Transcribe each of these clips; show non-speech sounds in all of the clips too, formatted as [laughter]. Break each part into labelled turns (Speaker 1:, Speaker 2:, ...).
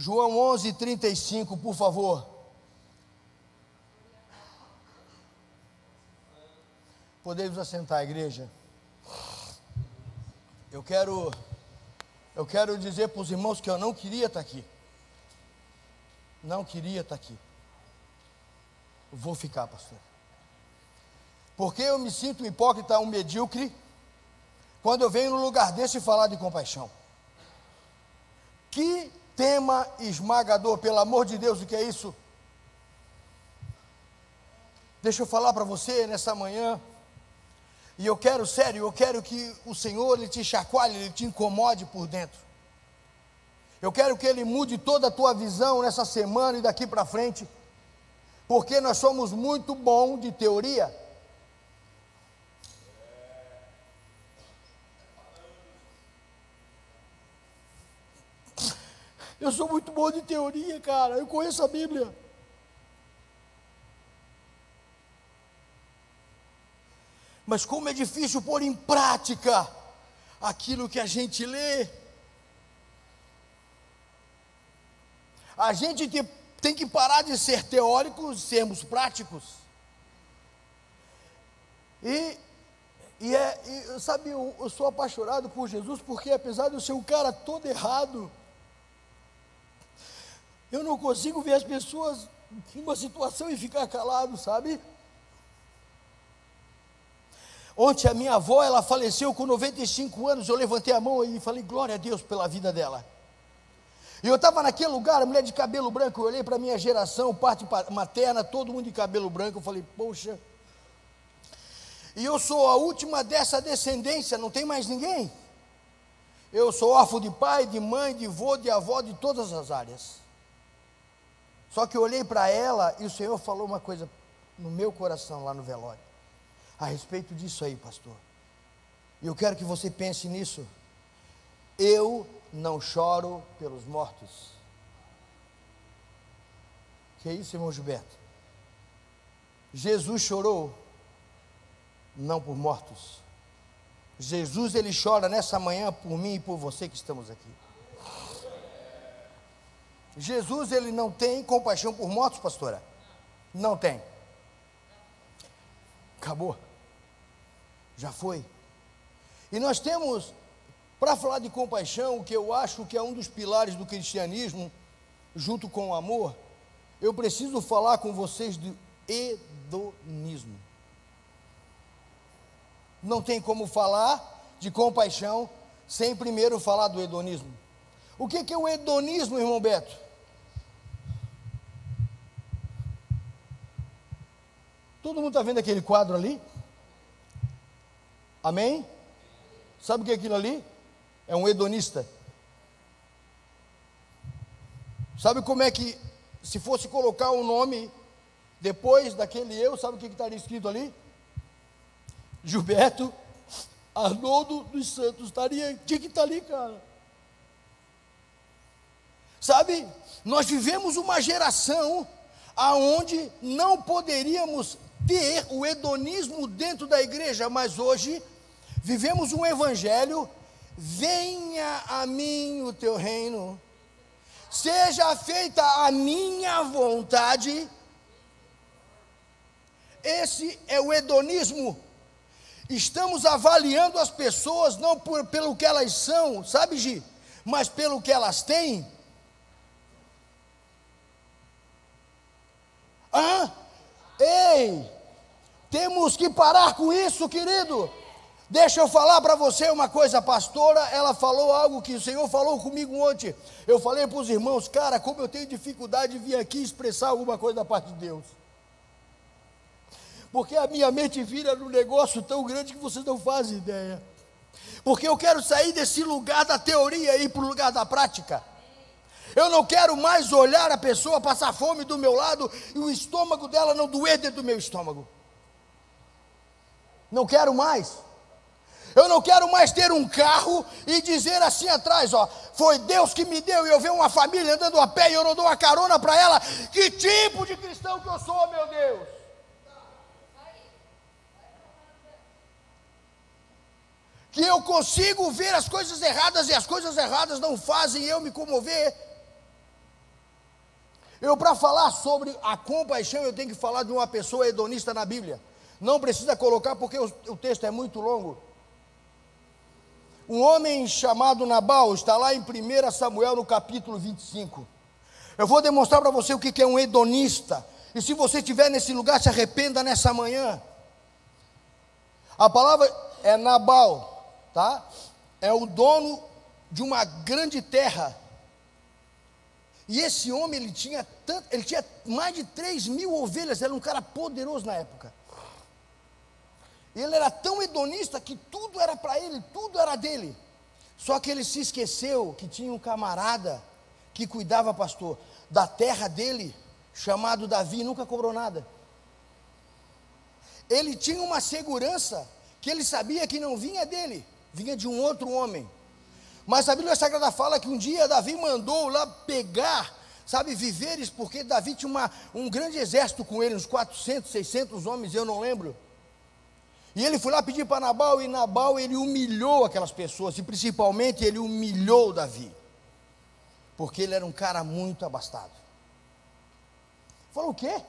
Speaker 1: João 11, 35, por favor. Podemos assentar, igreja. Eu quero, eu quero dizer para os irmãos que eu não queria estar aqui. Não queria estar aqui. Vou ficar, pastor. Porque eu me sinto um hipócrita, um medíocre, quando eu venho no lugar desse falar de compaixão. Que tema esmagador, pelo amor de Deus, o que é isso? Deixa eu falar para você nessa manhã. E eu quero, sério, eu quero que o Senhor ele te chacoalhe, ele te incomode por dentro. Eu quero que ele mude toda a tua visão nessa semana e daqui para frente. Porque nós somos muito bom de teoria. Eu sou muito bom de teoria, cara. Eu conheço a Bíblia. Mas como é difícil pôr em prática aquilo que a gente lê. A gente tem que parar de ser teóricos, sermos práticos. E, e, é, e sabe, eu, eu sou apaixonado por Jesus porque apesar de eu ser um cara todo errado, eu não consigo ver as pessoas em uma situação e ficar calado, sabe? Ontem a minha avó, ela faleceu com 95 anos, eu levantei a mão e falei, glória a Deus pela vida dela. E eu estava naquele lugar, mulher de cabelo branco, eu olhei para a minha geração, parte materna, todo mundo de cabelo branco, eu falei, poxa. E eu sou a última dessa descendência, não tem mais ninguém. Eu sou órfão de pai, de mãe, de avô, de avó, de todas as áreas. Só que eu olhei para ela e o Senhor falou uma coisa no meu coração lá no velório, a respeito disso aí, pastor. E eu quero que você pense nisso. Eu não choro pelos mortos. Que é isso, irmão Gilberto? Jesus chorou não por mortos. Jesus ele chora nessa manhã por mim e por você que estamos aqui. Jesus ele não tem compaixão por mortos, pastora? Não tem. Acabou. Já foi. E nós temos, para falar de compaixão, o que eu acho que é um dos pilares do cristianismo, junto com o amor, eu preciso falar com vocês do hedonismo. Não tem como falar de compaixão sem primeiro falar do hedonismo. O que, é o hedonismo, irmão Beto? Todo mundo está vendo aquele quadro ali? Amém? Sabe o que é aquilo ali? É um hedonista. Sabe como é que, se fosse colocar um nome depois daquele eu, sabe o que, estaria escrito ali? Gilberto Arnoldo dos Santos. Estaria, tinha que estar ali, cara. Sabe, nós vivemos uma geração aonde não poderíamos ter o hedonismo dentro da igreja, mas hoje vivemos um evangelho. Venha a mim o teu reino, seja feita a minha vontade. Esse é o hedonismo. Estamos avaliando as pessoas não por, pelo que elas são, sabe, Gi? Mas pelo que elas têm. Ah, ei, temos que parar com isso, querido. Deixa eu falar para você uma coisa, a pastora, ela falou algo que o Senhor falou comigo ontem. Eu falei para os irmãos, cara, como eu tenho dificuldade de vir aqui expressar alguma coisa da parte de Deus. Porque a minha mente vira num negócio tão grande que vocês não fazem ideia. Porque eu quero sair desse lugar da teoria e ir para o lugar da prática. Eu não quero mais olhar a pessoa passar fome do meu lado e o estômago dela não doer dentro do meu estômago. Não quero mais. Eu não quero mais ter um carro e dizer assim atrás, ó, foi Deus que me deu e eu ver uma família andando a pé e eu não dou uma carona para ela. Que tipo de cristão que eu sou, meu Deus? Que eu consigo ver as coisas erradas e as coisas erradas não fazem eu me comover. Eu, para falar sobre a compaixão, eu tenho que falar de uma pessoa hedonista na Bíblia. Não precisa colocar porque o, o texto é muito longo. Um homem chamado Nabal está lá em 1 Samuel, no capítulo 25. Eu vou demonstrar para você o que é um hedonista. E se você estiver nesse lugar, se arrependa nessa manhã. A palavra é Nabal, tá? É o dono de uma grande terra. E esse homem, ele tinha, tanto, ele tinha mais de 3 mil ovelhas, era um cara poderoso na época. Ele era tão hedonista que tudo era para ele, tudo era dele. Só que ele se esqueceu que tinha um camarada que cuidava, pastor, da terra dele, chamado Davi, nunca cobrou nada. Ele tinha uma segurança que ele sabia que não vinha dele, vinha de um outro homem. Mas a Bíblia Sagrada fala que um dia Davi mandou lá pegar, sabe, viveres, porque Davi tinha uma, um grande exército com ele, uns 400, 600 homens, eu não lembro. E ele foi lá pedir para Nabal, e Nabal ele humilhou aquelas pessoas, e principalmente ele humilhou Davi, porque ele era um cara muito abastado. Falou o quê?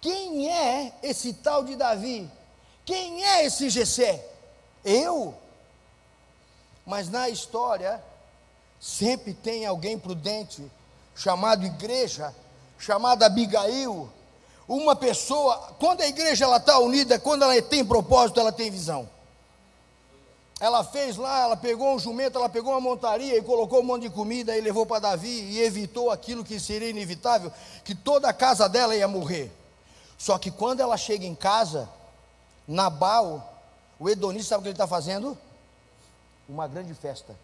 Speaker 1: Quem é esse tal de Davi? Quem é esse Gessé? Eu? Mas na história, sempre tem alguém prudente, chamado igreja, chamada Abigail, uma pessoa, quando a igreja ela está unida, quando ela tem propósito, ela tem visão. Ela fez lá, ela pegou um jumento, ela pegou uma montaria e colocou um monte de comida e levou para Davi e evitou aquilo que seria inevitável, que toda a casa dela ia morrer. Só que quando ela chega em casa, Nabal, o Edonista, sabe o que ele está fazendo? Uma grande festa.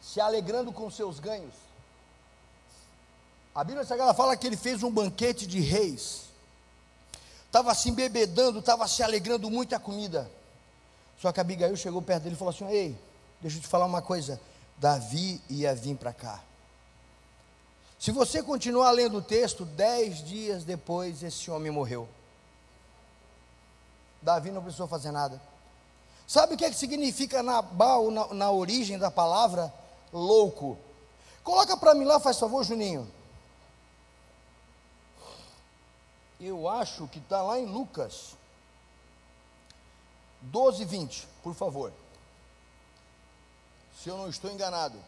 Speaker 1: Se alegrando com seus ganhos. A Bíblia Sagrada fala que ele fez um banquete de reis. Estava se embebedando, estava se alegrando muito a comida. Só que Abigail chegou perto dele e falou assim: Ei, deixa eu te falar uma coisa. Davi ia vir para cá. Se você continuar lendo o texto, dez dias depois esse homem morreu. Davi não precisou fazer nada. Sabe o que, é que significa Nabal na, na origem da palavra? Louco. Coloca para mim lá, faz favor, Juninho. eu acho que está lá em Lucas 12, 20, por favor. Se eu não estou enganado.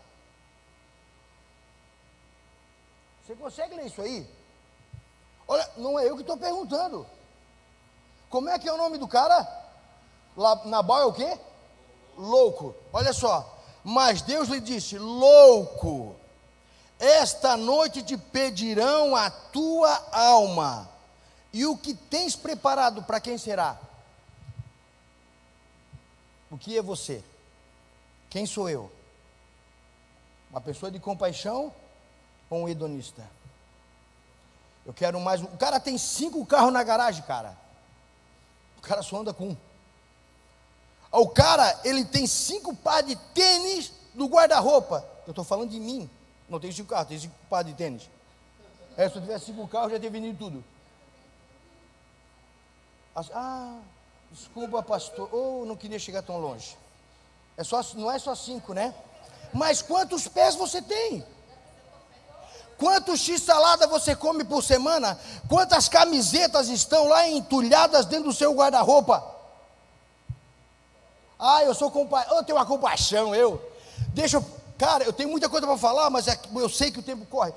Speaker 1: Você consegue ler isso aí? Olha, não é eu que estou perguntando. Como é que é o nome do cara? Nabal é o quê? Louco. Olha só. Mas Deus lhe disse: Louco, esta noite te pedirão a tua alma e o que tens preparado para quem será? O que é você? Quem sou eu? Uma pessoa de compaixão ou um hedonista? Eu quero mais. O cara tem cinco carros na garagem, cara. O cara só anda com um. O cara, ele tem cinco pares de tênis no guarda-roupa. Eu estou falando de mim. Não tenho cinco carros, tenho cinco pares de tênis. É, se eu tivesse cinco carros, já teria vendido tudo. Ah, desculpa, pastor. Oh, não queria chegar tão longe. É só, não é só cinco, né? Mas quantos pés você tem? Quantos x-salada você come por semana? Quantas camisetas estão lá entulhadas dentro do seu guarda-roupa? Ah, eu sou compa eu tenho uma compaixão, eu. Deixa eu, cara, eu tenho muita coisa para falar, mas é, eu sei que o tempo corre.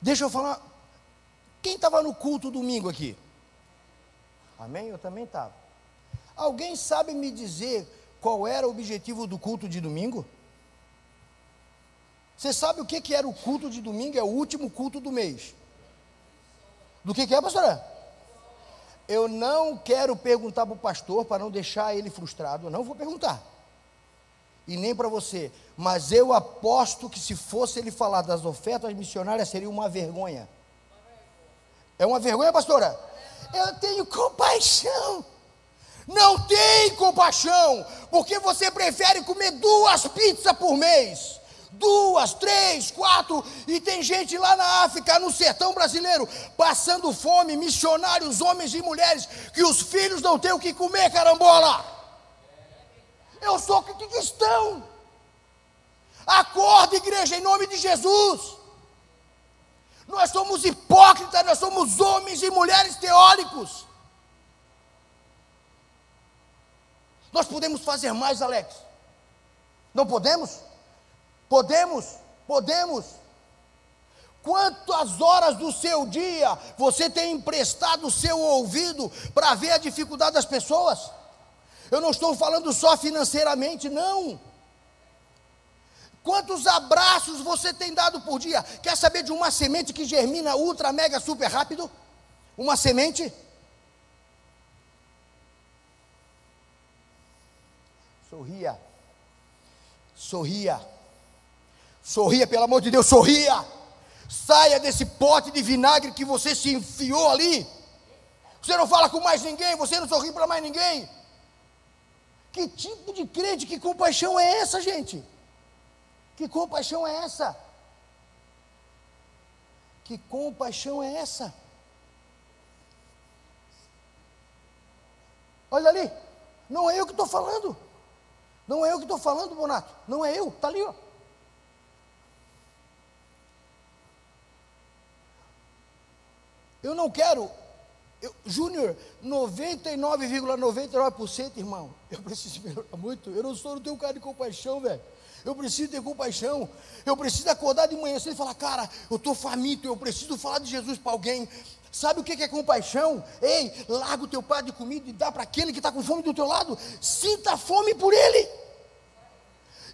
Speaker 1: Deixa eu falar. Quem estava no culto domingo aqui? Amém? Eu também estava. Alguém sabe me dizer qual era o objetivo do culto de domingo? Você sabe o que, que era o culto de domingo? É o último culto do mês. Do que, que é, pastora? Eu não quero perguntar para o pastor para não deixar ele frustrado. Eu não vou perguntar. E nem para você. Mas eu aposto que se fosse ele falar das ofertas missionárias, seria uma vergonha. É uma vergonha, pastora? eu tenho compaixão. Não tem compaixão, porque você prefere comer duas pizzas por mês. Duas, três, quatro, e tem gente lá na África, no sertão brasileiro, passando fome, missionários, homens e mulheres, que os filhos não têm o que comer, carambola. Eu sou cristão. Acorda, igreja, em nome de Jesus. Nós somos hipócritas, nós somos homens e mulheres teóricos. Nós podemos fazer mais, Alex. Não podemos? Podemos, podemos. Quantas horas do seu dia você tem emprestado o seu ouvido para ver a dificuldade das pessoas? Eu não estou falando só financeiramente, não. Quantos abraços você tem dado por dia? Quer saber de uma semente que germina ultra, mega, super rápido? Uma semente? Sorria. Sorria. Sorria, pelo amor de Deus, sorria. Saia desse pote de vinagre que você se enfiou ali. Você não fala com mais ninguém, você não sorri para mais ninguém. Que tipo de crente, que compaixão é essa, gente? Que compaixão é essa? Que compaixão é essa? Olha ali, não é eu que estou falando. Não é eu que estou falando, Bonato. Não é eu, está ali, ó. Eu não quero, Júnior, 99,99%, ,99%, irmão, eu preciso melhorar muito. Eu não sou, não tenho cara de compaixão, velho. Eu preciso ter compaixão. Eu preciso acordar de manhã cedo e falar, cara, eu estou faminto, eu preciso falar de Jesus para alguém. Sabe o que é compaixão? Ei, larga o teu prato de comida e dá para aquele que está com fome do teu lado. Sinta fome por ele.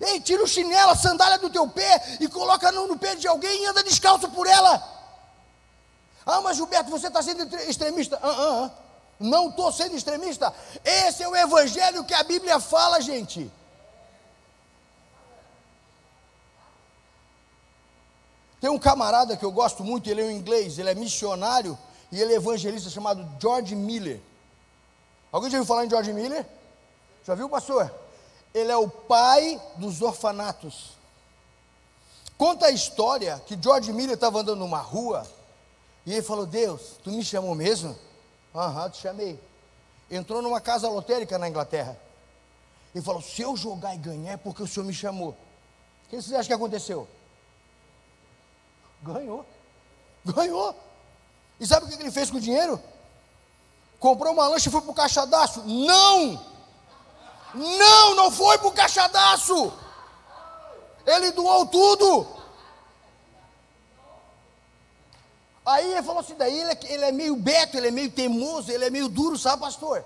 Speaker 1: Ei, tira o chinelo, a sandália do teu pé e coloca no, no pé de alguém e anda descalço por ela. Ah, mas Gilberto, você está sendo extremista. Ah, ah, ah. Não estou sendo extremista. Esse é o evangelho que a Bíblia fala, gente. Tem um camarada que eu gosto muito, ele é um inglês, ele é missionário e ele é evangelista chamado George Miller. Alguém já ouviu falar em George Miller? Já viu, pastor? Ele é o pai dos orfanatos. Conta a história que George Miller estava andando numa rua e ele falou: Deus, tu me chamou mesmo? Aham, uhum, te chamei. Entrou numa casa lotérica na Inglaterra. E falou: Se eu jogar e ganhar é porque o senhor me chamou. O que vocês acham que aconteceu? Ganhou. Ganhou. E sabe o que ele fez com o dinheiro? Comprou uma lancha e foi para o caixadaço. Não! Não, não foi para o caixadaço. Ele doou tudo. Aí ele falou assim: daí ele, é ele, é meio beto, ele é meio teimoso, ele é meio duro, sabe, pastor?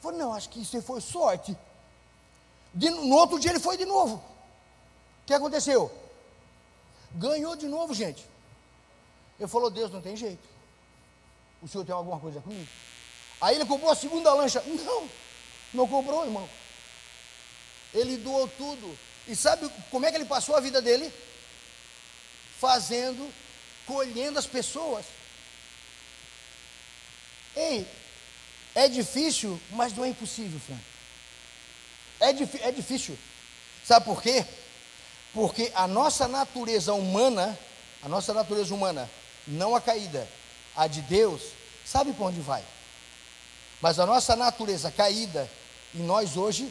Speaker 1: Falei, não, acho que isso foi sorte. De, no outro dia ele foi de novo. O que aconteceu? Ganhou de novo, gente. Ele falou: Deus, não tem jeito. O senhor tem alguma coisa comigo? Aí ele comprou a segunda lancha. Não, não comprou, irmão. Ele doou tudo. E sabe como é que ele passou a vida dele? Fazendo, colhendo as pessoas. Ei, é difícil, mas não é impossível, Frank. É, é difícil. Sabe por quê? Porque a nossa natureza humana, a nossa natureza humana, não a caída, a de Deus, sabe para onde vai. Mas a nossa natureza caída, em nós hoje,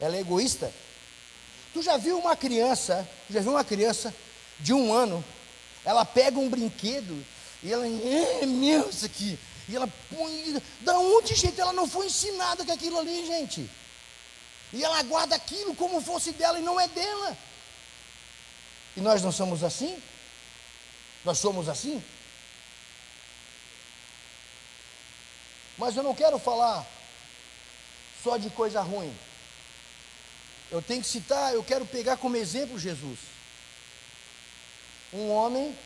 Speaker 1: ela é egoísta. Tu já viu uma criança, já viu uma criança de um ano, ela pega um brinquedo e ela, é meu isso aqui, e ela põe, da onde, gente, ela não foi ensinada com aquilo ali, gente. E ela guarda aquilo como fosse dela e não é dela. E nós não somos assim? Nós somos assim? Mas eu não quero falar só de coisa ruim. Eu tenho que citar, eu quero pegar como exemplo Jesus. Um homem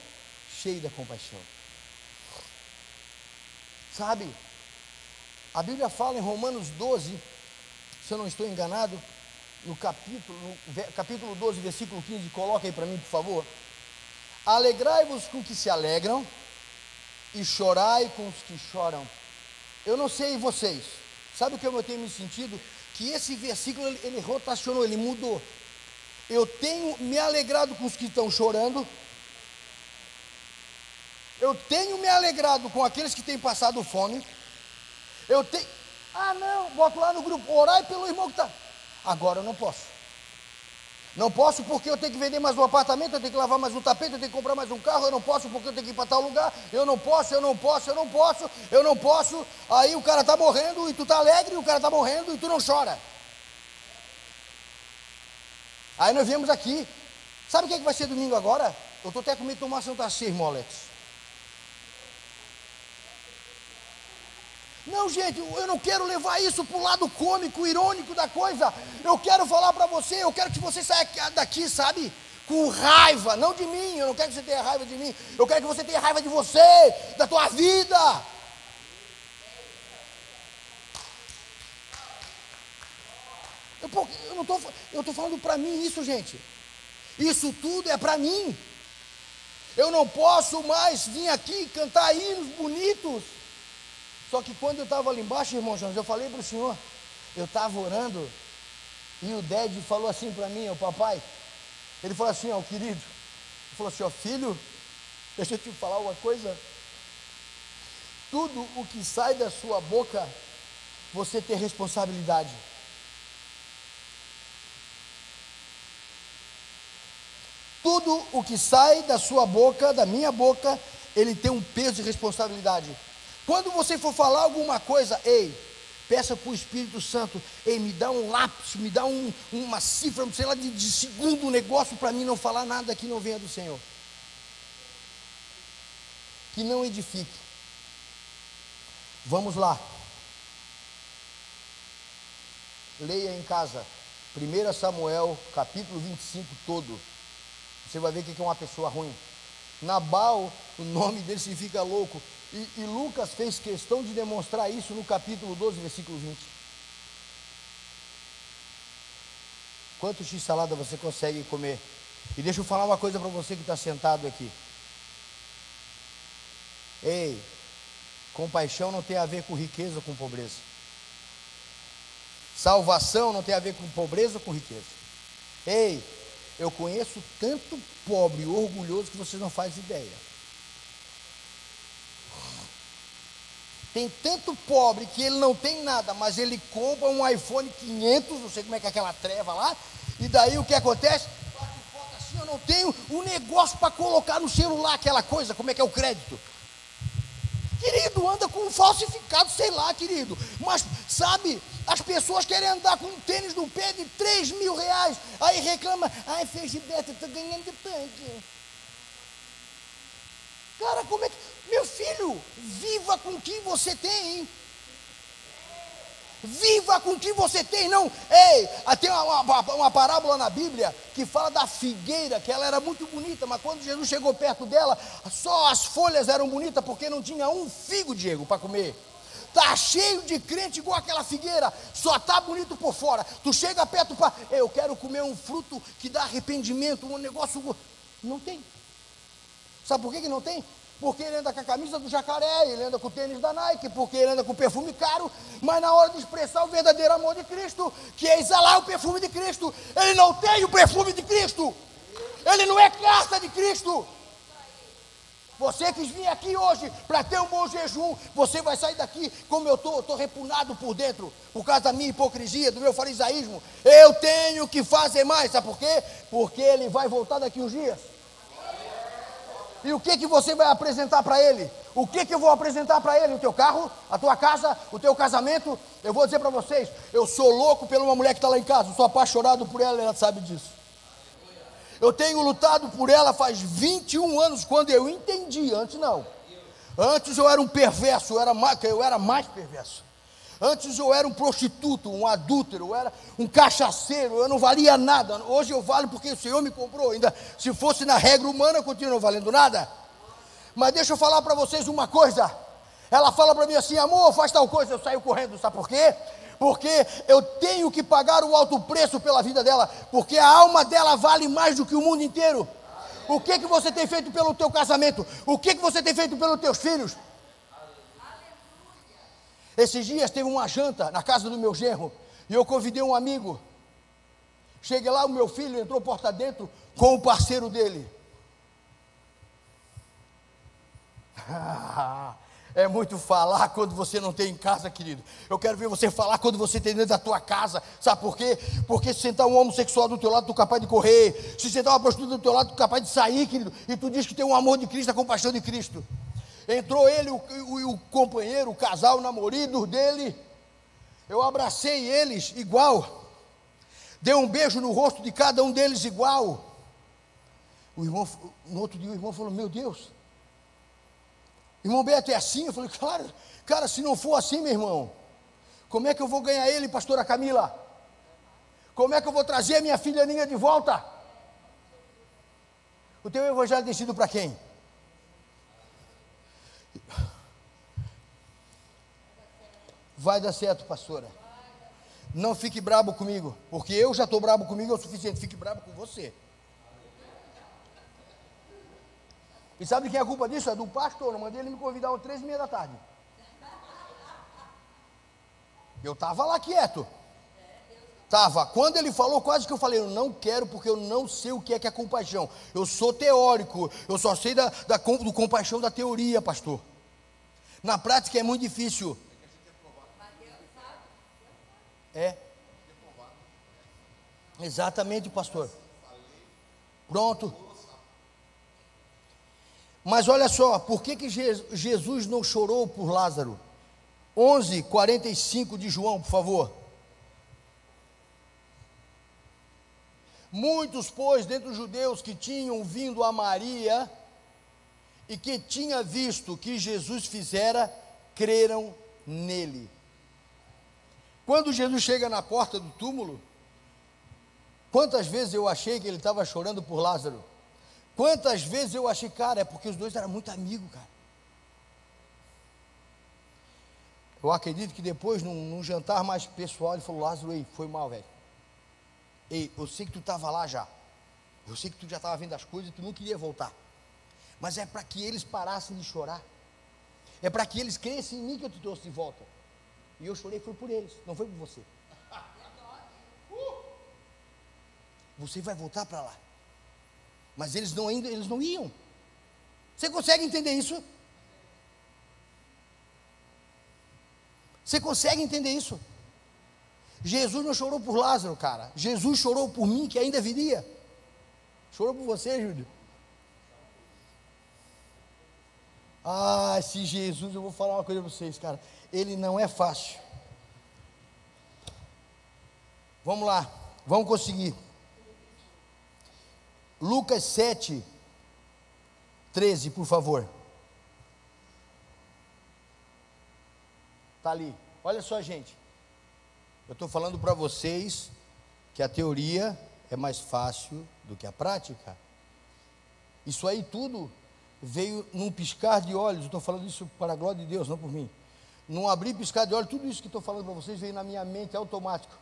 Speaker 1: cheio da compaixão. Sabe? A Bíblia fala em Romanos 12, se eu não estou enganado, no capítulo, no capítulo 12, versículo 15, coloca aí para mim, por favor. Alegrai-vos com os que se alegram e chorai com os que choram. Eu não sei vocês, sabe o que eu tenho me sentido? Que esse versículo ele, ele rotacionou, ele mudou. Eu tenho me alegrado com os que estão chorando. Eu tenho me alegrado com aqueles que têm passado fome. Eu tenho. Ah, não, boto lá no grupo, orai pelo irmão que está. Agora eu não posso. Não posso porque eu tenho que vender mais um apartamento, eu tenho que lavar mais um tapete, eu tenho que comprar mais um carro, eu não posso porque eu tenho que ir para tal lugar, eu não posso, eu não posso, eu não posso, eu não posso. Aí o cara está morrendo e tu está alegre, o cara está morrendo e tu não chora. Aí nós viemos aqui. Sabe o que, é que vai ser domingo agora? Eu estou até com medo de tomar Santa Ceia, irmão Alex. Não, gente, eu não quero levar isso para o lado cômico, irônico da coisa. Eu quero falar para você, eu quero que você saia daqui, sabe? Com raiva, não de mim, eu não quero que você tenha raiva de mim, eu quero que você tenha raiva de você, da tua vida. Eu, eu não estou, eu estou falando para mim isso, gente. Isso tudo é para mim. Eu não posso mais vir aqui cantar hinos bonitos só que quando eu estava ali embaixo, irmão Jones, eu falei para o senhor, eu estava orando, e o Ded falou assim para mim, o papai, ele falou assim, ó, querido, ele falou assim, ó, filho, deixa eu te falar uma coisa, tudo o que sai da sua boca, você tem responsabilidade. Tudo o que sai da sua boca, da minha boca, ele tem um peso de responsabilidade. Quando você for falar alguma coisa, ei, peça para o Espírito Santo, ei, me dá um lápis, me dá um, uma cifra, sei lá, de, de segundo negócio para mim não falar nada que não venha do Senhor. Que não edifique. Vamos lá. Leia em casa. 1 Samuel, capítulo 25 todo. Você vai ver o que é uma pessoa ruim. Nabal, o nome dele significa louco. E, e, Lucas fez questão de demonstrar isso no capítulo 12, versículo 20. Quanto x salada você consegue comer? E deixa eu falar uma coisa para você que está sentado aqui. Ei, compaixão não tem a ver com riqueza ou com pobreza. Salvação não tem a ver com pobreza ou com riqueza. Ei, eu conheço tanto pobre e orgulhoso que vocês não fazem ideia. Tem tanto pobre que ele não tem nada, mas ele compra um iPhone 500, não sei como é que é aquela treva lá, e daí o que acontece? Assim, eu não tenho um negócio para colocar no celular, aquela coisa, como é que é o crédito? Querido, anda com um falsificado, sei lá, querido. Mas, sabe, as pessoas querem andar com um tênis no pé de 3 mil reais. Aí reclama, ai, fez beta, estou ganhando de tanque. Cara, como é que. Meu filho, viva com o que você tem. Viva com o que você tem, não. Ei, ah, tem uma, uma, uma, parábola na Bíblia que fala da figueira, que ela era muito bonita, mas quando Jesus chegou perto dela, só as folhas eram bonitas, porque não tinha um figo, Diego, para comer. Tá cheio de crente igual aquela figueira, só tá bonito por fora. Tu chega perto para, eu quero comer um fruto que dá arrependimento, um negócio. Não tem. Sabe por que, que não tem? Porque ele anda com a camisa do jacaré, ele anda com o tênis da Nike, porque ele anda com perfume caro, mas na hora de expressar o verdadeiro amor de Cristo, que é exalar o perfume de Cristo, ele não tem o perfume de Cristo, ele não é carta de Cristo. Você quis vir aqui hoje para ter um bom jejum, você vai sair daqui como eu estou, estou repunado por dentro, por causa da minha hipocrisia, do meu farisaísmo. Eu tenho que fazer mais, sabe por quê? Porque ele vai voltar daqui uns dias. E o que que você vai apresentar para ele? O que que eu vou apresentar para ele? O teu carro, a tua casa, o teu casamento? Eu vou dizer para vocês, eu sou louco pela uma mulher que está lá em casa, eu sou apaixonado por ela, ela sabe disso. Eu tenho lutado por ela faz 21 anos, quando eu entendi, antes não. Antes eu era um perverso, eu era mais, eu era mais perverso. Antes eu era um prostituto, um adúltero, eu era um cachaceiro, eu não valia nada. Hoje eu valho porque o Senhor me comprou. Ainda se fosse na regra humana, eu continuo valendo nada. Mas deixa eu falar para vocês uma coisa. Ela fala para mim assim, amor, faz tal coisa. Eu saio correndo, sabe por quê? Porque eu tenho que pagar o alto preço pela vida dela, porque a alma dela vale mais do que o mundo inteiro. O que que você tem feito pelo teu casamento? O que que você tem feito pelos teus filhos? Esses dias teve uma janta na casa do meu genro e eu convidei um amigo. Cheguei lá, o meu filho entrou porta dentro com o parceiro dele. [laughs] É muito falar quando você não tem em casa, querido. Eu quero ver você falar quando você tem dentro da tua casa. Sabe por quê? Porque se sentar um homossexual do teu lado, tu é capaz de correr. Se sentar uma prostituta do teu lado, tu é capaz de sair, querido. E tu diz que tem um amor de Cristo, a compaixão de Cristo. Entrou ele, o, o, o companheiro, o casal, o namorado dele. Eu abracei eles igual. Dei um beijo no rosto de cada um deles igual. O irmão, no outro dia o irmão falou: Meu Deus, Irmão Beto, é assim? Eu falei, claro, cara, se não for assim, meu irmão, como é que eu vou ganhar ele, pastora Camila? Como é que eu vou trazer a minha filha Ninha de volta? O teu evangelho tem sido para quem? Vai dar certo, pastora. Não fique brabo comigo, porque eu já estou brabo comigo é o suficiente. Fique brabo com você. E sabe quem é a culpa disso? É do pastor. Eu mandei ele me convidar às três e meia da tarde. Eu estava lá quieto. Estava. Quando ele falou, quase que eu falei, eu não quero porque eu não sei o que é que é compaixão. Eu sou teórico, eu só sei da, da, do compaixão da teoria, pastor. Na prática é muito difícil. É. Exatamente, pastor. Pronto. Mas olha só, por que, que Jesus não chorou por Lázaro? 11, 45 de João, por favor. Muitos, pois, dentre os judeus que tinham vindo a Maria e que tinha visto que Jesus fizera, creram nele. Quando Jesus chega na porta do túmulo, quantas vezes eu achei que ele estava chorando por Lázaro? Quantas vezes eu achei, cara, é porque os dois eram muito amigos, cara. Eu acredito que depois, num, num, jantar mais pessoal, ele falou: Lázaro, ei, foi mal, velho. Ei, eu sei que tu estava lá já. Eu sei que tu já estava vendo as coisas e tu não queria voltar. Mas é para que eles parassem de chorar. É para que eles crescem em mim que eu te trouxe de volta. E eu chorei foi por eles, não foi por você. Você vai voltar para lá. Mas eles não ainda, eles não iam. Você consegue entender isso? Você consegue entender isso? Jesus não chorou por Lázaro, cara. Jesus chorou por mim que ainda viria. Chorou por você, Júlio. Ah, se Jesus, eu vou falar uma coisa para vocês, cara. Ele não é fácil. Vamos lá, vamos conseguir. Lucas 7, 13, por favor. Está ali. Olha só, gente. Eu estou falando para vocês que a teoria é mais fácil do que a prática. Isso aí tudo veio num piscar de olhos. Estou falando isso para a glória de Deus, não por mim. Num abrir piscar de olhos, tudo isso que estou falando para vocês veio na minha mente automático.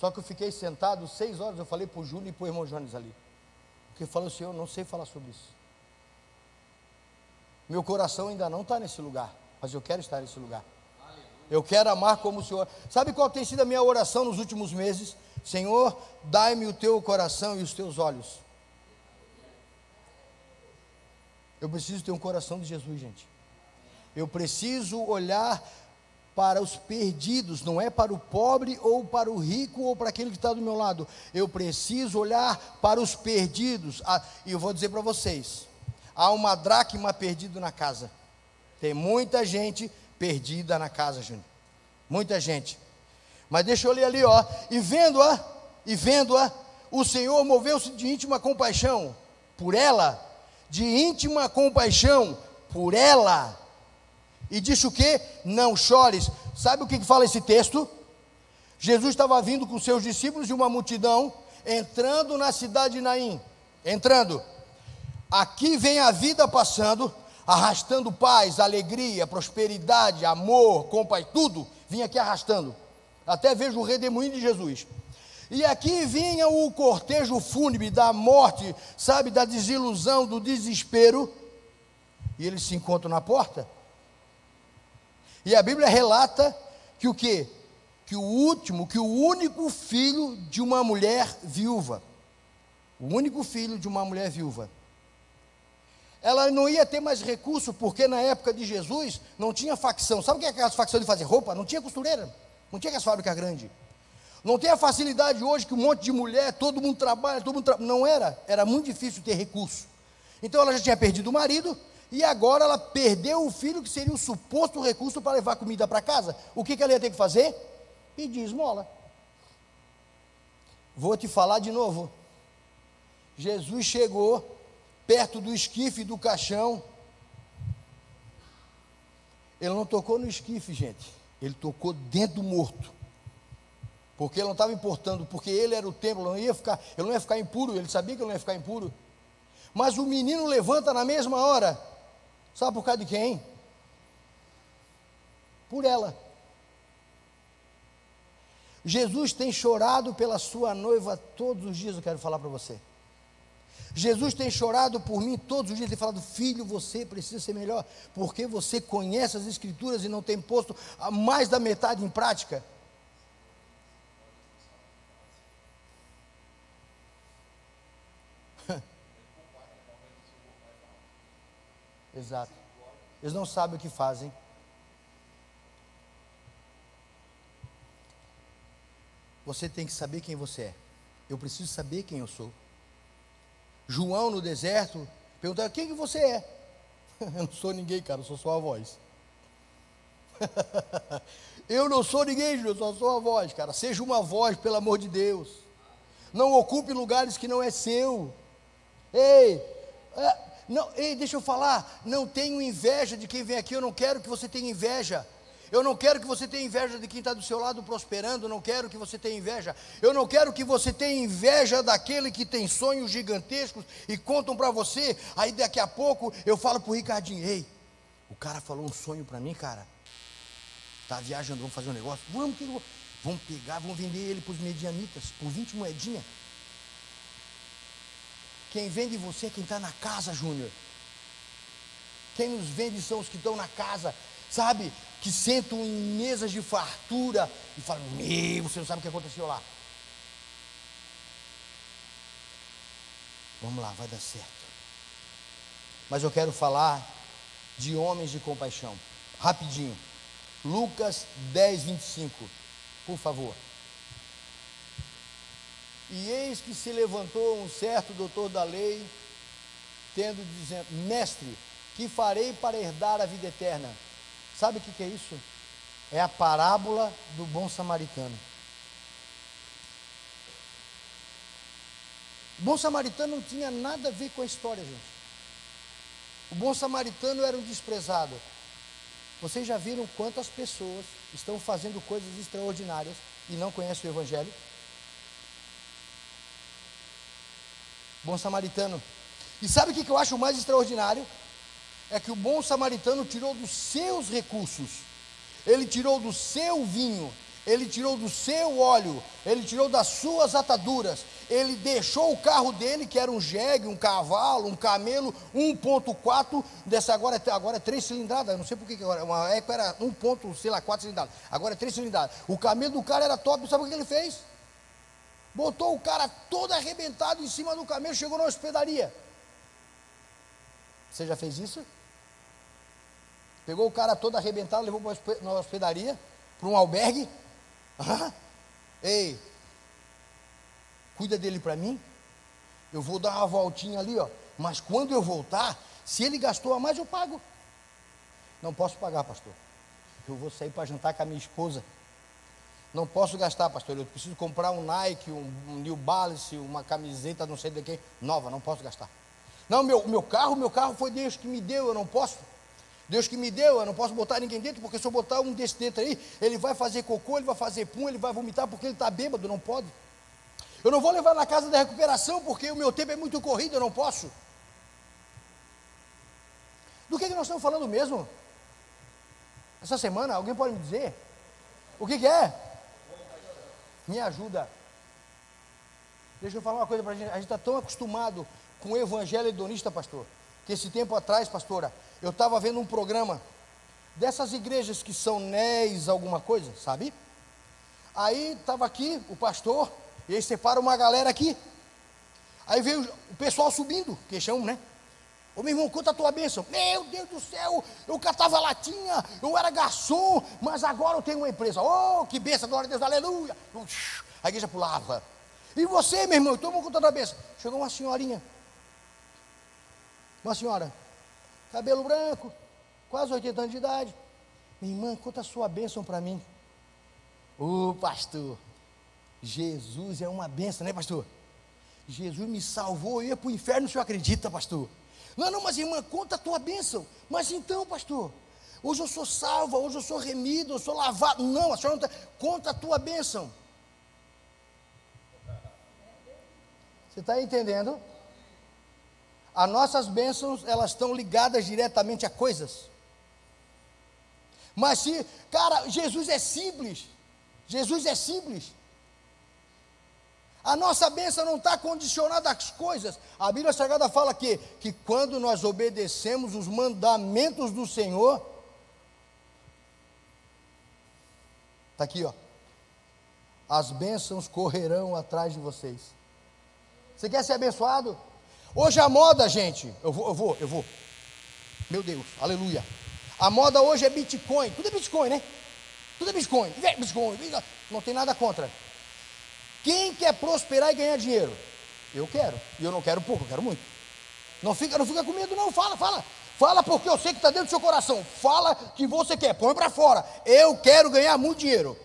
Speaker 1: Só que eu fiquei sentado seis horas, eu falei para o Júlio e para o irmão Jones ali. Porque falou, Senhor, não sei falar sobre isso. Meu coração ainda não está nesse lugar, mas eu quero estar nesse lugar. Eu quero amar como o Senhor. Sabe qual tem sido a minha oração nos últimos meses? Senhor, dai-me o teu coração e os teus olhos. Eu preciso ter um coração de Jesus, gente. Eu preciso olhar para os perdidos, não é para o pobre ou para o rico ou para aquele que está do meu lado. Eu preciso olhar para os perdidos. Ah, e eu vou dizer para vocês: há uma dracma perdida na casa. Tem muita gente perdida na casa, Júnior. Muita gente. Mas deixa eu ler ali, ó. E vendo-a, e vendo-a, o Senhor moveu-se de íntima compaixão por ela, de íntima compaixão por ela e disse o que? Não chores. Sabe o que fala esse texto? Jesus estava vindo com seus discípulos e uma multidão, entrando na cidade de Naim. Entrando. Aqui vem a vida passando, arrastando paz, alegria, prosperidade, amor, compaixão, tudo vinha aqui arrastando. Até vejo o redemoinho de Jesus. E aqui vinha o cortejo fúnebre da morte, sabe, da desilusão, do desespero. E eles se encontram na porta. E a Bíblia relata que o quê? Que o último, que o único filho de uma mulher viúva, o único filho de uma mulher viúva, ela não ia ter mais recurso, porque na época de Jesus não tinha facção. Sabe o que é aquelas facções de fazer roupa? Não tinha costureira, não tinha aquelas fábricas grandes. Não tem a facilidade hoje que um monte de mulher, todo mundo trabalha, todo mundo tra... Não era, era muito difícil ter recurso. Então ela já tinha perdido o marido, e agora ela perdeu o filho que seria o suposto recurso para levar comida para casa. O que, que ela ia ter que fazer? Pedir esmola. Vou te falar de novo. Jesus chegou perto do esquife do caixão. Ele não tocou no esquife, gente. Ele tocou dentro do morto. Porque ele não estava importando, porque ele era o templo, não ia ficar, ele não ia ficar impuro, ele sabia que ele não ia ficar impuro. Mas o menino levanta na mesma hora. Sabe por causa de quem? Por ela. Jesus tem chorado pela sua noiva todos os dias, eu quero falar para você. Jesus tem chorado por mim todos os dias, tem falado, filho, você precisa ser melhor, porque você conhece as Escrituras e não tem posto mais da metade em prática. [laughs] Exato. Eles não sabem o que fazem. Você tem que saber quem você é. Eu preciso saber quem eu sou. João no deserto perguntaram: quem que você é? [laughs] Eu não sou ninguém, cara, eu sou só a voz. [laughs] eu não sou ninguém, eu só sou a voz, cara. Seja uma voz, pelo amor de Deus. Não ocupe lugares que não é seu. Ei, é, não, ei, deixa eu falar. Não tenho inveja de quem vem aqui. Eu não quero que você tenha inveja. Eu não quero que você tenha inveja de quem está do seu lado prosperando, não quero que você tenha inveja. Eu não quero que você tenha inveja daquele que tem sonhos gigantescos e contam para você. Aí daqui a pouco eu falo para o Ricardinho: Ei, o cara falou um sonho para mim, cara. Está viajando, vamos fazer um negócio? Vamos, vamos pegar, vamos vender ele para os medianitas por 20 moedinhas. Quem vende você é quem está na casa, Júnior. Quem nos vende são os que estão na casa, sabe? que sentam em mesas de fartura e falam: Meu, você não sabe o que aconteceu lá. Vamos lá, vai dar certo. Mas eu quero falar de homens de compaixão. Rapidinho. Lucas 10, 25. Por favor. E eis que se levantou um certo doutor da lei, tendo dizendo: Mestre, que farei para herdar a vida eterna? Sabe o que, que é isso? É a parábola do bom samaritano. O bom samaritano não tinha nada a ver com a história, gente. O bom samaritano era um desprezado. Vocês já viram quantas pessoas estão fazendo coisas extraordinárias e não conhecem o Evangelho? Bom samaritano. E sabe o que eu acho mais extraordinário? É que o bom samaritano tirou dos seus recursos, ele tirou do seu vinho, ele tirou do seu óleo, ele tirou das suas ataduras, ele deixou o carro dele, que era um jegue, um cavalo, um camelo, 1.4, dessa agora, é agora é 3 cilindradas, não sei por que agora, uma Eco era 1. sei lá, 4 cilindradas, agora é 3 cilindradas. O camelo do cara era top, sabe o que ele fez? Botou o cara todo arrebentado em cima do camelo, chegou na hospedaria. Você já fez isso? Pegou o cara todo arrebentado, levou para uma hospedaria, para um albergue. Ah, ei, cuida dele para mim. Eu vou dar uma voltinha ali, ó. Mas quando eu voltar, se ele gastou a mais, eu pago. Não posso pagar, pastor. Eu vou sair para jantar com a minha esposa. Não posso gastar, pastor. Eu preciso comprar um Nike, um, New Balance, uma camiseta, não sei de quem, nova. Não posso gastar. Não, meu, meu carro, meu carro foi Deus que me deu, eu não posso. Deus que me deu, eu não posso botar ninguém dentro, porque se eu botar um desse dentro aí, ele vai fazer cocô, ele vai fazer pum, ele vai vomitar porque ele está bêbado, não pode. Eu não vou levar na casa da recuperação, porque o meu tempo é muito corrido, eu não posso. Do que, que nós estamos falando mesmo? Essa semana, alguém pode me dizer? O que, que é? Me ajuda. Deixa eu falar uma coisa para a gente. A gente está tão acostumado com o evangelho hedonista, pastor, que esse tempo atrás, pastora, eu estava vendo um programa dessas igrejas que são NES alguma coisa, sabe? Aí estava aqui o pastor, e aí separa uma galera aqui. Aí veio o pessoal subindo, queixão, né? Ô meu irmão, conta a tua bênção. Meu Deus do céu, eu catava latinha, eu era garçom, mas agora eu tenho uma empresa. Oh, que bênção, glória a Deus, aleluia. A igreja pulava. E você, meu irmão, toma conta da bênção. Chegou uma senhorinha. Uma senhora, cabelo branco, quase 80 anos de idade. Minha irmã, conta a sua bênção para mim. Ô oh, pastor, Jesus é uma bênção, né, pastor? Jesus me salvou, eu ia para o inferno, o senhor acredita, pastor? Não, não, mas irmã, conta a tua bênção. Mas então, pastor, hoje eu sou salva, hoje eu sou remido, eu sou lavado. Não, a senhora não está. Conta a tua bênção. Você está entendendo? As nossas bênçãos, elas estão ligadas diretamente a coisas. Mas se, cara, Jesus é simples. Jesus é simples. A nossa bênção não está condicionada às coisas. A Bíblia Sagrada fala que, que quando nós obedecemos os mandamentos do Senhor, está aqui, ó. As bênçãos correrão atrás de vocês. Você quer ser abençoado? Hoje a moda, gente, eu vou, eu vou, eu vou. Meu Deus, aleluia. A moda hoje é Bitcoin. Tudo é Bitcoin, né? Tudo é Bitcoin. Bitcoin. Não tem nada contra. Quem quer prosperar e ganhar dinheiro? Eu quero. E eu não quero pouco, eu quero muito. Não fica, não fica com medo, não. Fala, fala. Fala porque eu sei que está dentro do seu coração. Fala que você quer, põe para fora. Eu quero ganhar muito dinheiro.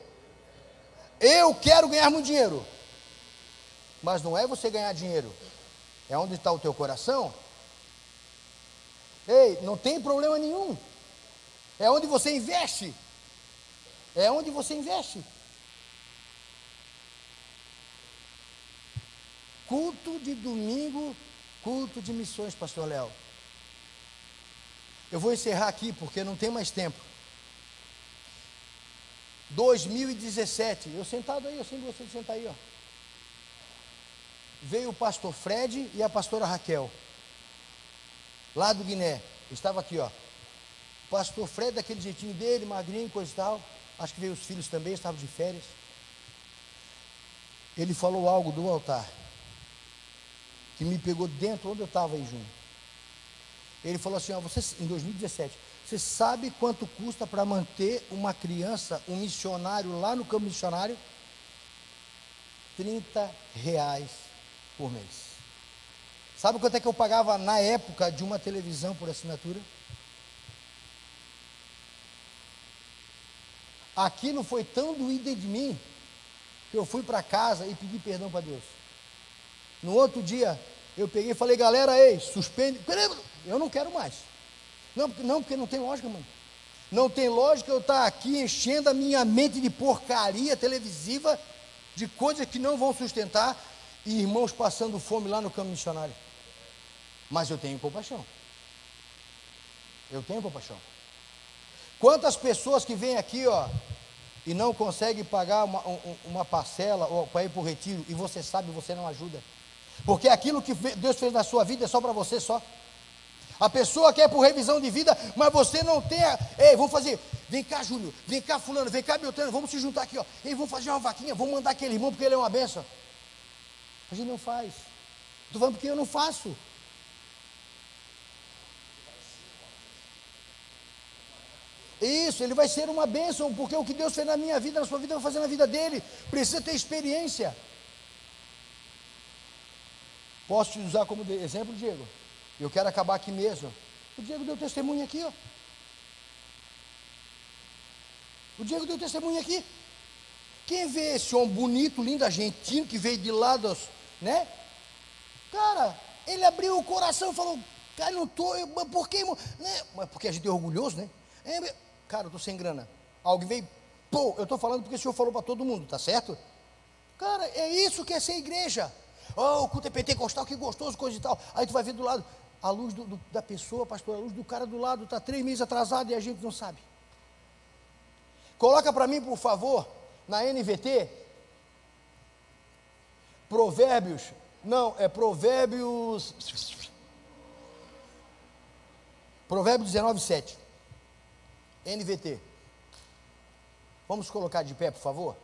Speaker 1: Eu quero ganhar muito dinheiro. Mas não é você ganhar dinheiro. É onde está o teu coração. Ei, não tem problema nenhum. É onde você investe. É onde você investe. Culto de domingo, culto de missões, pastor Léo. Eu vou encerrar aqui porque não tem mais tempo. 2017, eu sentado aí, eu sempre você de sentar aí, ó. Veio o pastor Fred e a pastora Raquel, lá do Guiné. estava aqui, ó. O pastor Fred, daquele jeitinho dele, magrinho, coisa e tal. Acho que veio os filhos também, estavam de férias. Ele falou algo do altar que me pegou dentro onde eu estava aí junto. Ele falou assim, ó, você, em 2017, você sabe quanto custa para manter uma criança, um missionário lá no campo missionário? 30 reais por mês. Sabe quanto é que eu pagava na época de uma televisão por assinatura? Aquilo foi tão doído de mim que eu fui para casa e pedi perdão para Deus. No outro dia, eu peguei e falei, galera, ei, suspende. Eu não quero mais. Não, não, porque não tem lógica, mano. Não tem lógica eu estar aqui enchendo a minha mente de porcaria televisiva, de coisas que não vão sustentar, e irmãos passando fome lá no campo missionário. Mas eu tenho compaixão. Eu tenho compaixão. Quantas pessoas que vêm aqui, ó, e não conseguem pagar uma, uma parcela para ir para o retiro, e você sabe, você não ajuda. Porque aquilo que Deus fez na sua vida é só para você só. A pessoa quer por revisão de vida, mas você não tem. A... Ei, vamos fazer. Vem cá, Júlio. Vem cá, Fulano. Vem cá, Beltrano. Vamos se juntar aqui, ó. Ei, vamos fazer uma vaquinha. Vamos mandar aquele irmão porque ele é uma benção. A gente não faz. Estou falando porque eu não faço. Isso, ele vai ser uma bênção, porque o que Deus fez na minha vida, na sua vida, vai fazer na vida dele. Precisa ter experiência. Posso te usar como exemplo, Diego? Eu quero acabar aqui mesmo. O Diego deu testemunho aqui, ó. O Diego deu testemunho aqui. Quem vê esse homem bonito, lindo, argentino, que veio de lá dos, né? Cara, ele abriu o coração e falou, cara, não tô, eu, por que, né? Mas porque a gente é orgulhoso, né? É, cara, eu tô sem grana. Alguém veio, pô, eu tô falando porque o senhor falou para todo mundo, tá certo? Cara, é isso que é ser igreja. Oh, o culto é pentecostal, que gostoso, coisa e tal. Aí tu vai ver do lado, a luz do, do, da pessoa, pastor, a luz do cara do lado está três meses atrasado e a gente não sabe. Coloca para mim, por favor, na NVT, Provérbios, não, é Provérbios. Provérbios 19, 7. NVT. Vamos colocar de pé, por favor?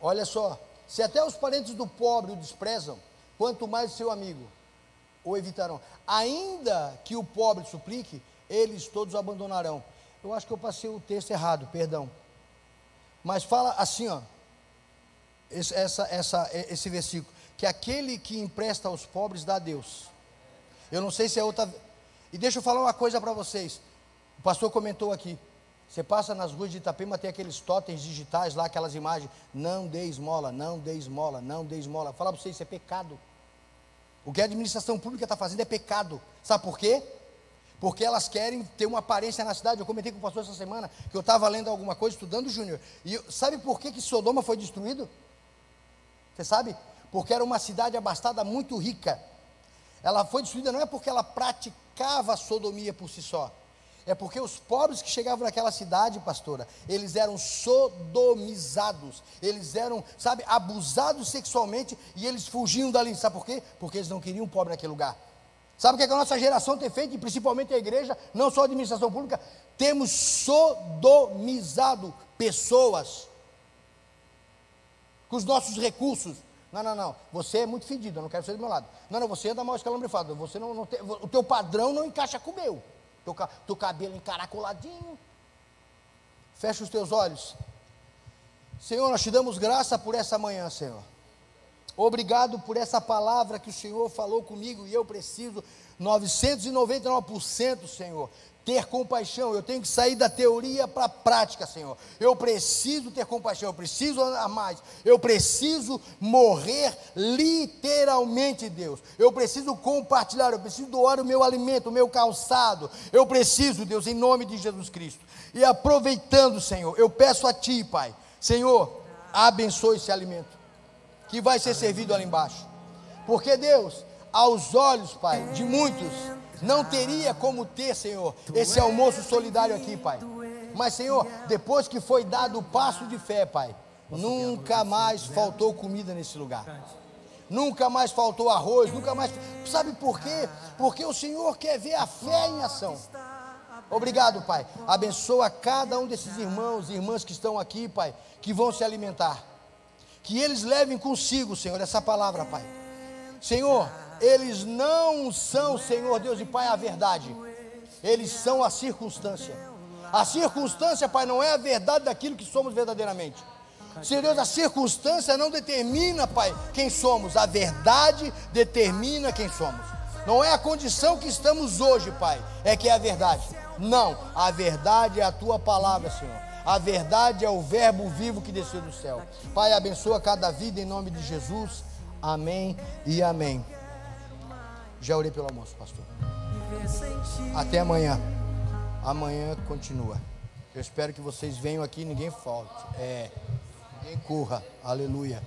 Speaker 1: Olha só, Se até os parentes do pobre o desprezam, quanto mais seu amigo o evitarão. Ainda que o pobre suplique, eles todos o abandonarão. Eu acho que eu passei o texto errado, perdão. Mas fala assim, ó. Esse, essa, essa, esse versículo. Que aquele que empresta aos pobres dá a Deus. Eu não sei se é outra. E deixa eu falar uma coisa para vocês. O pastor comentou aqui. Você passa nas ruas de Itapema, tem aqueles totens digitais lá, aquelas imagens. Não dê esmola, não dê esmola, não dê esmola. Fala para vocês, isso é pecado. O que a administração pública está fazendo é pecado. Sabe por quê? Porque elas querem ter uma aparência na cidade. Eu comentei com o pastor essa semana que eu estava lendo alguma coisa, estudando Júnior. E sabe por que, que Sodoma foi destruído? Você sabe? Porque era uma cidade abastada muito rica. Ela foi destruída não é porque ela praticava a sodomia por si só, é porque os pobres que chegavam naquela cidade, pastora, eles eram sodomizados, eles eram, sabe, abusados sexualmente e eles fugiam dali. Sabe por quê? Porque eles não queriam pobre naquele lugar. Sabe o que, é que a nossa geração tem feito, e principalmente a igreja, não só a administração pública? Temos sodomizado pessoas com os nossos recursos. Não, não, não. Você é muito fedido, eu não quero ser do meu lado. Não, não, você anda mal escalambrifado. Você não, não tem, o teu padrão não encaixa com o meu teu, teu cabelo encaracoladinho. Fecha os teus olhos. Senhor, nós te damos graça por essa manhã, Senhor. Obrigado por essa palavra que o Senhor falou comigo e eu preciso 999%, Senhor, ter compaixão. Eu tenho que sair da teoria para a prática, Senhor. Eu preciso ter compaixão, eu preciso amar mais. Eu preciso morrer literalmente, Deus. Eu preciso compartilhar, eu preciso doar o meu alimento, o meu calçado. Eu preciso, Deus, em nome de Jesus Cristo. E aproveitando, Senhor, eu peço a Ti, Pai, Senhor, abençoe esse alimento que vai ser servido ali embaixo. Porque, Deus, aos olhos, Pai, de muitos, não teria como ter, Senhor, esse almoço solidário aqui, Pai. Mas, Senhor, depois que foi dado o passo de fé, Pai, nunca mais faltou comida nesse lugar. Nunca mais faltou arroz, nunca mais. Sabe por quê? Porque o Senhor quer ver a fé em ação. Obrigado, Pai. Abençoa cada um desses irmãos e irmãs que estão aqui, Pai, que vão se alimentar. Que eles levem consigo, Senhor, essa palavra, Pai. Senhor, eles não são, Senhor Deus e Pai, a verdade, eles são a circunstância. A circunstância, Pai, não é a verdade daquilo que somos verdadeiramente. Senhor Deus, a circunstância não determina, Pai, quem somos, a verdade determina quem somos. Não é a condição que estamos hoje, Pai, é que é a verdade. Não, a verdade é a tua palavra, Senhor. A verdade é o Verbo vivo que desceu do céu. Pai, abençoa cada vida em nome de Jesus. Amém e amém. Já orei pelo almoço, pastor. Até amanhã. Amanhã continua. Eu espero que vocês venham aqui, ninguém falte. É, ninguém corra. Aleluia.